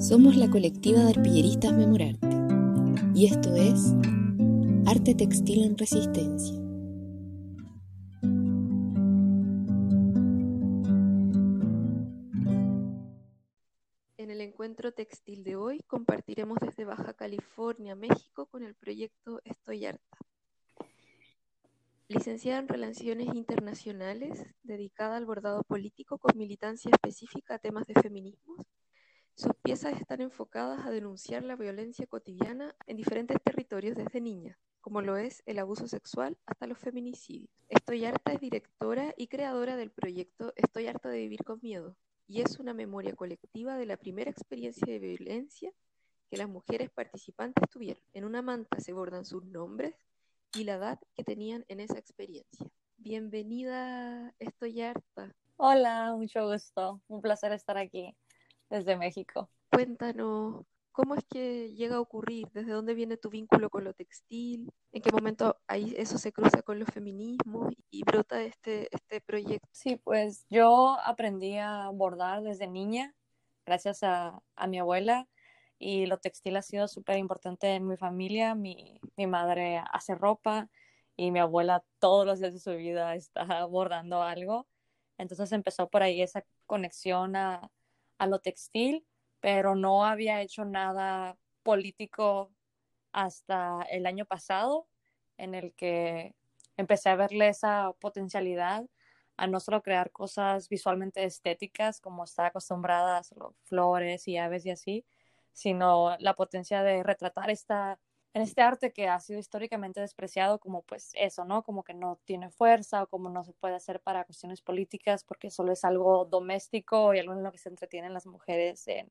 Somos la colectiva de arpilleristas Memorarte y esto es Arte Textil en Resistencia. En el encuentro textil de hoy compartiremos desde Baja California, México, con el proyecto Estoy Harta. Licenciada en Relaciones Internacionales, dedicada al bordado político con militancia específica a temas de feminismos, sus piezas están enfocadas a denunciar la violencia cotidiana en diferentes territorios desde niña, como lo es el abuso sexual hasta los feminicidios. Estoy harta es directora y creadora del proyecto Estoy harta de vivir con miedo, y es una memoria colectiva de la primera experiencia de violencia que las mujeres participantes tuvieron. En una manta se bordan sus nombres y la edad que tenían en esa experiencia. Bienvenida, estoy harta. Hola, mucho gusto. Un placer estar aquí desde México. Cuéntanos, ¿cómo es que llega a ocurrir? ¿Desde dónde viene tu vínculo con lo textil? ¿En qué momento ahí eso se cruza con los feminismos y brota este, este proyecto? Sí, pues yo aprendí a bordar desde niña, gracias a, a mi abuela, y lo textil ha sido súper importante en mi familia. Mi, mi madre hace ropa y mi abuela todos los días de su vida está bordando algo. Entonces empezó por ahí esa conexión a, a lo textil, pero no había hecho nada político hasta el año pasado, en el que empecé a verle esa potencialidad a no solo crear cosas visualmente estéticas, como está acostumbrada flores y aves y así, sino la potencia de retratar esta, en este arte que ha sido históricamente despreciado como pues eso, ¿no? Como que no tiene fuerza o como no se puede hacer para cuestiones políticas porque solo es algo doméstico y algo en lo que se entretienen las mujeres en,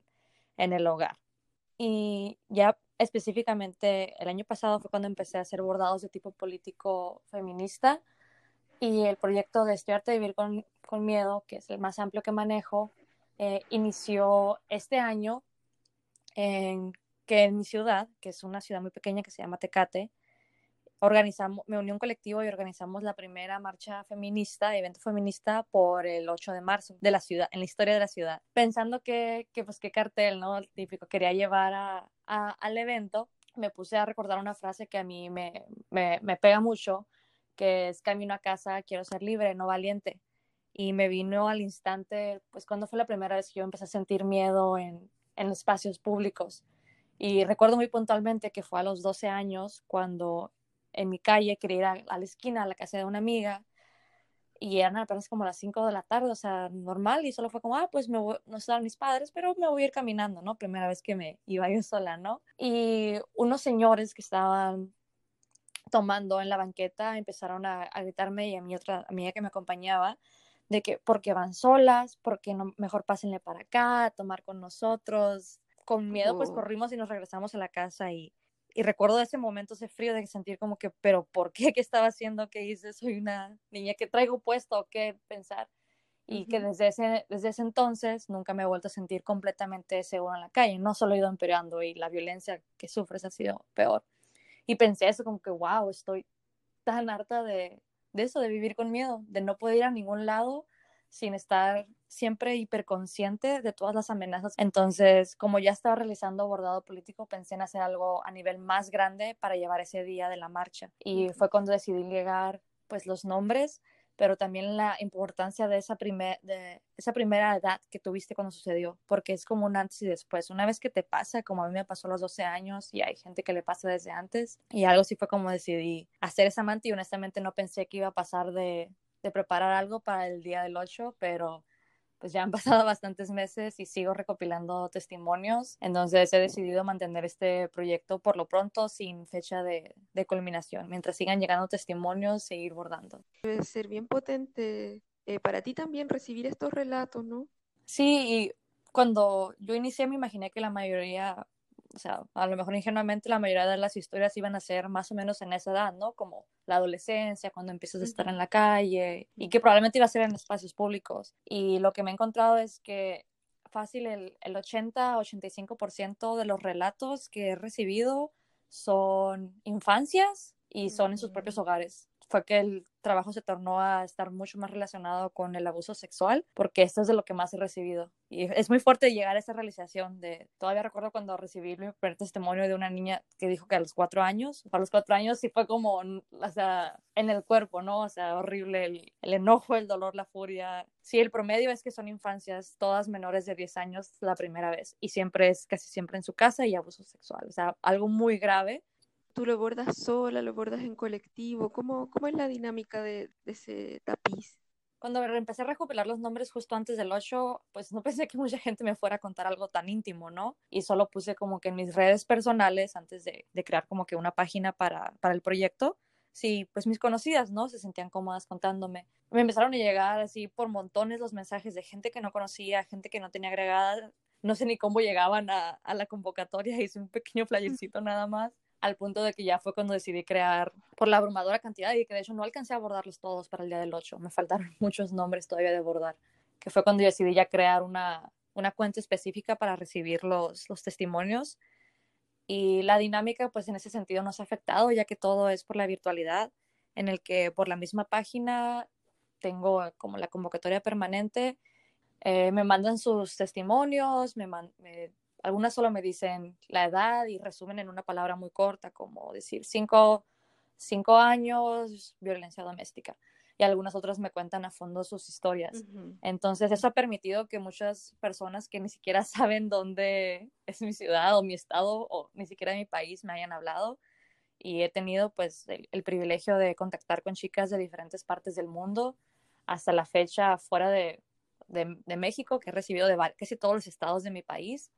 en el hogar. Y ya específicamente el año pasado fue cuando empecé a hacer bordados de tipo político feminista y el proyecto de Estoy de vivir con, con, miedo, que es el más amplio que manejo, eh, inició este año en que en mi ciudad, que es una ciudad muy pequeña que se llama Tecate, organizamos, me uní a un colectivo y organizamos la primera marcha feminista, evento feminista por el 8 de marzo de la ciudad, en la historia de la ciudad, pensando que, que pues qué cartel, ¿no? El típico quería llevar a, a, al evento, me puse a recordar una frase que a mí me, me, me pega mucho, que es camino a casa, quiero ser libre, no valiente. Y me vino al instante, pues cuando fue la primera vez que yo empecé a sentir miedo en, en espacios públicos. Y recuerdo muy puntualmente que fue a los 12 años cuando en mi calle quería ir a, la esquina, a la casa de una amiga, y eran apenas como las 5 de la tarde, o sea, normal, y solo fue como, ah, pues me no estaban mis padres, pero me voy a ir caminando, ¿no? Primera vez que me iba yo sola, ¿no? Y unos señores que estaban tomando en la banqueta empezaron a, a gritarme y a mi otra amiga que me acompañaba, de que porque van solas, porque no, mejor pásenle para acá, a tomar con nosotros. Con miedo, pues corrimos y nos regresamos a la casa y, y recuerdo ese momento, ese frío de sentir como que, pero ¿por qué? ¿Qué estaba haciendo? ¿Qué hice? Soy una niña que traigo puesto, ¿qué pensar? Y uh -huh. que desde ese, desde ese entonces nunca me he vuelto a sentir completamente segura en la calle. No solo he ido empeorando y la violencia que sufres ha sido peor. Y pensé eso como que, wow, estoy tan harta de, de eso, de vivir con miedo, de no poder ir a ningún lado sin estar siempre hiperconsciente de todas las amenazas. Entonces, como ya estaba realizando bordado político, pensé en hacer algo a nivel más grande para llevar ese día de la marcha. Y fue cuando decidí llegar pues los nombres, pero también la importancia de esa, primer, de esa primera edad que tuviste cuando sucedió, porque es como un antes y después. Una vez que te pasa, como a mí me pasó a los 12 años y hay gente que le pasa desde antes, y algo sí fue como decidí hacer esa manta y honestamente no pensé que iba a pasar de, de preparar algo para el día del 8, pero pues ya han pasado bastantes meses y sigo recopilando testimonios, entonces he decidido mantener este proyecto por lo pronto sin fecha de, de culminación, mientras sigan llegando testimonios, seguir bordando. Debe ser bien potente eh, para ti también recibir estos relatos, ¿no? Sí, y cuando yo inicié me imaginé que la mayoría, o sea, a lo mejor ingenuamente la mayoría de las historias iban a ser más o menos en esa edad, ¿no? Como la adolescencia, cuando empiezas a estar en la calle y que probablemente iba a ser en espacios públicos. Y lo que me he encontrado es que fácil el, el 80-85% de los relatos que he recibido son infancias y son en sus propios hogares. Fue que el trabajo se tornó a estar mucho más relacionado con el abuso sexual, porque esto es de lo que más he recibido. Y es muy fuerte llegar a esa realización de, todavía recuerdo cuando recibí mi primer testimonio de una niña que dijo que a los cuatro años, a los cuatro años sí fue como, o sea, en el cuerpo, ¿no? O sea, horrible el, el enojo, el dolor, la furia. Sí, el promedio es que son infancias, todas menores de 10 años la primera vez, y siempre es casi siempre en su casa y abuso sexual, o sea, algo muy grave ¿Tú lo bordas sola, lo bordas en colectivo? ¿Cómo, cómo es la dinámica de, ese tapiz? Cuando empecé a recopilar los nombres justo antes del 8, pues no pensé que mucha gente me fuera a contar algo tan íntimo, ¿no? Y solo puse como que en mis redes personales, antes de, de crear como que una página para, para el proyecto, sí, pues mis conocidas, ¿no? Se sentían cómodas contándome. Me empezaron a llegar así por montones los mensajes de gente que no conocía, gente que no tenía agregada, no sé ni cómo llegaban a, a la convocatoria, hice un pequeño flyercito nada más al punto de que ya fue cuando decidí crear por la abrumadora cantidad y que de hecho no alcancé a bordarlos todos para el día del 8, me faltaron muchos nombres todavía de bordar, que fue cuando decidí ya crear una, una cuenta específica para recibir los, los testimonios. Y la dinámica pues en ese sentido no se ha afectado ya que todo es por la virtualidad en el que por la misma página tengo como la convocatoria permanente, eh, me mandan sus testimonios, me, me algunas solo me dicen la edad y resumen en una palabra muy corta, como decir cinco, cinco años, violencia doméstica. Y algunas otras me cuentan a fondo sus historias. Entonces, eso ha permitido que muchas personas que ni siquiera saben dónde es mi ciudad o mi estado o ni siquiera mi país me hayan hablado. Y he tenido pues el, privilegio de contactar con chicas de diferentes partes del mundo. Hasta la fecha, fuera de, de, de México, que he recibido de casi todos los estados de mi país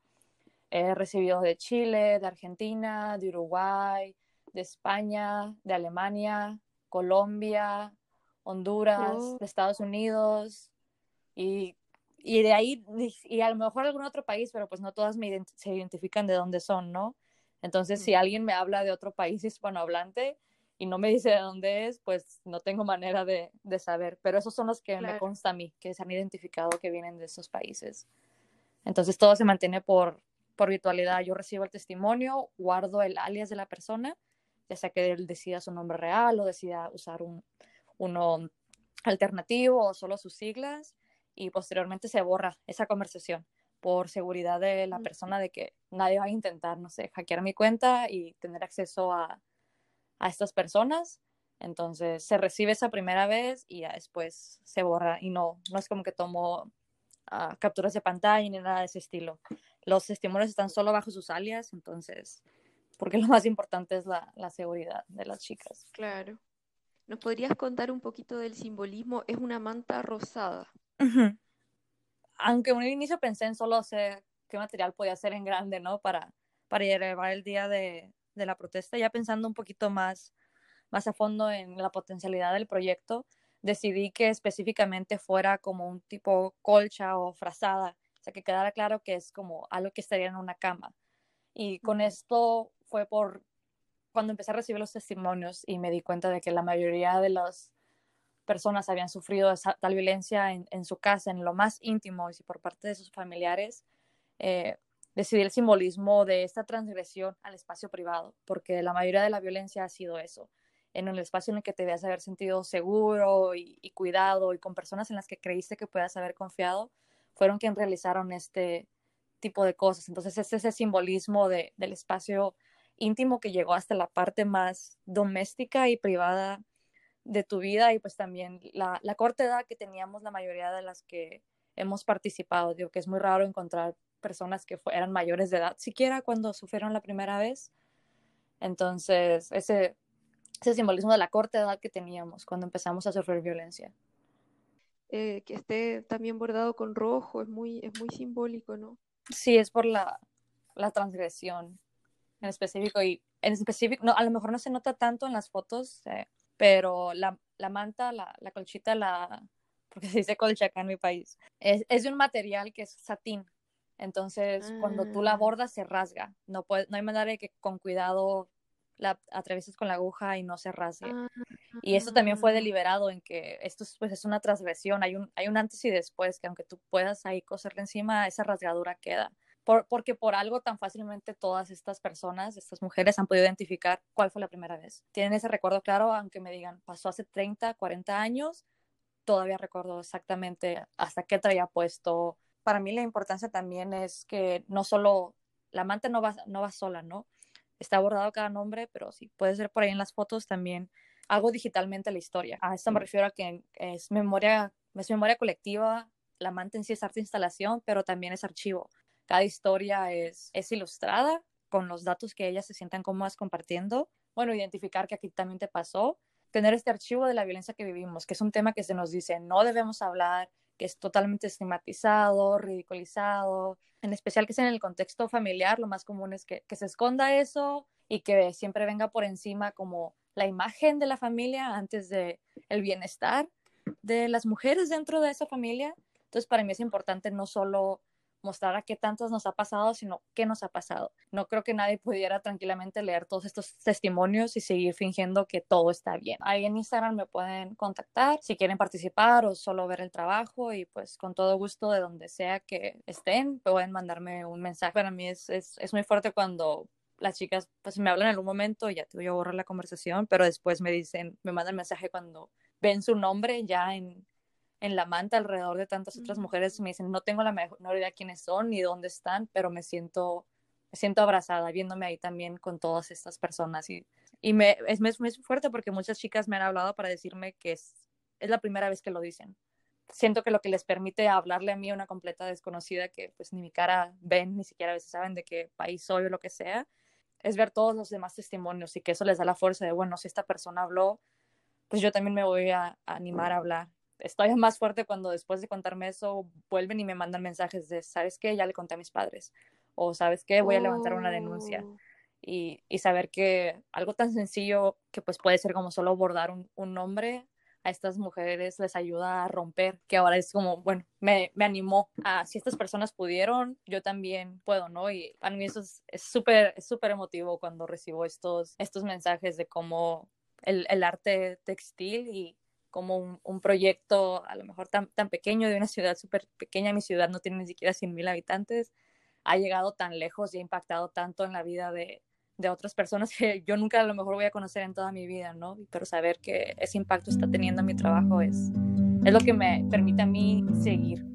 He recibido de Chile, de Argentina, de Uruguay, de España, de Alemania, Colombia, Honduras, oh. de Estados Unidos y, y, de ahí, y a lo mejor algún otro país, pero pues no todas me se identifican de dónde son, ¿no? Entonces, si alguien me habla de otro país hispanohablante y no me dice de dónde es, pues no tengo manera de, de saber. Pero esos son los que me consta a mí, que se han identificado que vienen de esos países. Entonces, todo se mantiene por, por virtualidad. Yo recibo el testimonio, guardo el alias de la persona, ya sea que él decida su nombre real o decida usar un, uno alternativo o solo sus siglas y posteriormente se borra esa conversación por seguridad de la persona de que nadie va a intentar, no sé, hackear mi cuenta y tener acceso a, a estas personas. Entonces se recibe esa primera vez y ya después se borra y no, no es como que tomo uh, capturas de pantalla ni nada de ese estilo los testimonios están solo bajo sus alias, entonces, porque lo más importante es la, seguridad de las chicas. Claro. ¿Nos podrías contar un poquito del simbolismo? Es una manta rosada. Aunque en un inicio pensé en solo sé qué material podía ser en grande, ¿no? Para, para llevar el día de, de la protesta, ya pensando un poquito más, más a fondo en la potencialidad del proyecto, decidí que específicamente fuera como un tipo colcha o frazada o sea, que quedara claro que es como algo que estaría en una cama. Y con esto fue por cuando empecé a recibir los testimonios y me di cuenta de que la mayoría de las personas habían sufrido esa, tal violencia en, en, su casa, en lo más íntimo y por parte de sus familiares, eh, decidí el simbolismo de esta transgresión al espacio privado, porque la mayoría de la violencia ha sido eso, en el espacio en el que te debías haber sentido seguro y, cuidado y con personas en las que creíste que puedas haber confiado, fueron quienes realizaron este tipo de cosas. Entonces es ese simbolismo de, del espacio íntimo que llegó hasta la parte más doméstica y privada de tu vida y pues también la, la corta edad que teníamos la mayoría de las que hemos participado. Digo que es muy raro encontrar personas que eran mayores de edad siquiera cuando sufrieron la primera vez. Entonces, ese, ese simbolismo de la corta edad que teníamos cuando empezamos a sufrir violencia. Eh, que esté también bordado con rojo, es muy, es muy simbólico, ¿no? Sí, es por la, la transgresión en específico y en específico, no, a lo mejor no se nota tanto en las fotos, eh, pero la, la manta, la, la, colchita, la, porque se dice colcha acá en mi país, es, es de un material que es satín. Entonces, cuando tú la ah. bordas, se rasga. No, puede, no hay manera de que con cuidado la atravieses con la aguja y no se rasgue. y esto también fue ah. deliberado en que esto pues, es una transgresión, hay un, hay un antes y después, que aunque tú puedas ahí coserle encima, esa rasgadura queda. porque por algo tan fácilmente todas estas personas, estas mujeres han podido identificar cuál fue la primera vez. Tienen ese recuerdo claro, aunque me digan, pasó hace 30, 40 años, todavía recuerdo exactamente hasta qué traía puesto. Para mí la importancia también es que no solo, la amante no va, no va sola, ¿no? Está bordado cada nombre, pero sí, puede ser por ahí en las fotos también algo digitalmente la historia. A esto me refiero a que es memoria, es memoria colectiva, la amante en sí es arte de instalación, pero también es archivo. Cada historia es, es ilustrada con los datos que ellas se sientan cómodas compartiendo. Bueno, identificar que aquí también te pasó tener este archivo de la violencia que vivimos, que es un tema que se nos dice no debemos hablar, que es totalmente estigmatizado, ridiculizado, en especial que sea en el contexto familiar, lo más común es que, que se esconda eso y que siempre venga por encima como la imagen de la familia antes de el bienestar de las mujeres dentro de esa familia. Entonces, para mí es importante no solo mostrar a qué tantos nos ha pasado, sino qué nos ha pasado. No creo que nadie pudiera tranquilamente leer todos estos testimonios y seguir fingiendo que todo está bien. Ahí en Instagram me pueden contactar si quieren participar o solo ver el trabajo y pues con todo gusto de donde sea que estén pueden mandarme un mensaje. Para mí es, es, es muy fuerte cuando las chicas pues me hablan en algún momento y ya te voy a borrar la conversación, pero después me dicen, me mandan mensaje cuando ven su nombre ya en, en la manta alrededor de tantas otras mujeres y me dicen, no tengo la menor idea quiénes son ni dónde están, pero me siento, me siento abrazada viéndome ahí también con todas estas personas. Y, y me, es, es muy fuerte porque muchas chicas me han hablado para decirme que es, es la primera vez que lo dicen. Siento que lo que les permite hablarle a mí a una completa desconocida que pues ni mi cara ven, ni siquiera a veces saben de qué país soy o lo que sea, es ver todos los demás testimonios y que eso les da la fuerza de, bueno, si esta persona habló, pues yo también me voy a animar a hablar estoy más fuerte cuando después de contarme eso vuelven y me mandan mensajes de, ¿sabes qué? Ya le conté a mis padres. O, ¿sabes qué? Voy a levantar una denuncia. Oh. Y, y, saber que algo tan sencillo que pues puede ser como solo bordar un, un, nombre a estas mujeres les ayuda a romper, que ahora es como, bueno, me, me animó a, si estas personas pudieron, yo también puedo, ¿no? Y para mí eso es súper, es súper emotivo cuando recibo estos, estos mensajes de cómo el, el arte textil y como un, proyecto a lo mejor tan, tan pequeño de una ciudad súper pequeña, mi ciudad no tiene ni siquiera 100.000 habitantes, ha llegado tan lejos y ha impactado tanto en la vida de, de otras personas que yo nunca a lo mejor voy a conocer en toda mi vida, ¿no? Pero saber que ese impacto está teniendo en mi trabajo es, es lo que me permite a mí seguir.